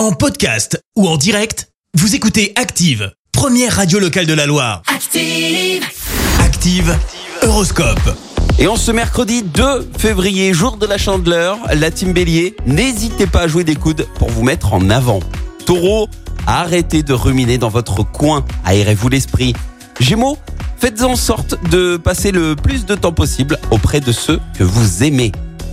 En podcast ou en direct, vous écoutez Active, première radio locale de la Loire. Active. Active, Horoscope. Et en ce mercredi 2 février, jour de la chandeleur, la team Bélier, n'hésitez pas à jouer des coudes pour vous mettre en avant. Taureau, arrêtez de ruminer dans votre coin, aérez-vous l'esprit. Gémeaux, faites en sorte de passer le plus de temps possible auprès de ceux que vous aimez.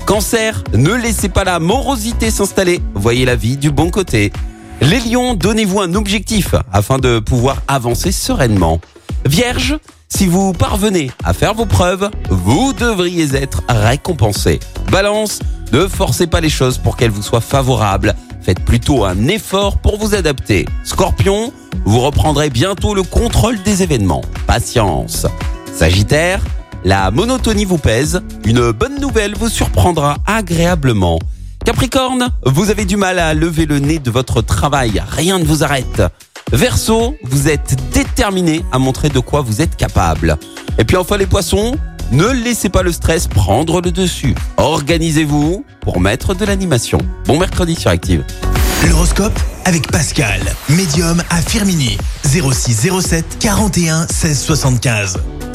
Cancer, ne laissez pas la morosité s'installer, voyez la vie du bon côté. Les lions, donnez-vous un objectif afin de pouvoir avancer sereinement. Vierge, si vous parvenez à faire vos preuves, vous devriez être récompensé. Balance, ne forcez pas les choses pour qu'elles vous soient favorables. Faites plutôt un effort pour vous adapter. Scorpion, vous reprendrez bientôt le contrôle des événements. Patience. Sagittaire, la monotonie vous pèse. Une bonne nouvelle vous surprendra agréablement. Capricorne, vous avez du mal à lever le nez de votre travail. Rien ne vous arrête. Verseau, vous êtes déterminé à montrer de quoi vous êtes capable. Et puis enfin les poissons, ne laissez pas le stress prendre le dessus. Organisez-vous pour mettre de l'animation. Bon mercredi sur Active. L'horoscope avec Pascal, médium à Firmini. 06 07 41 16 75.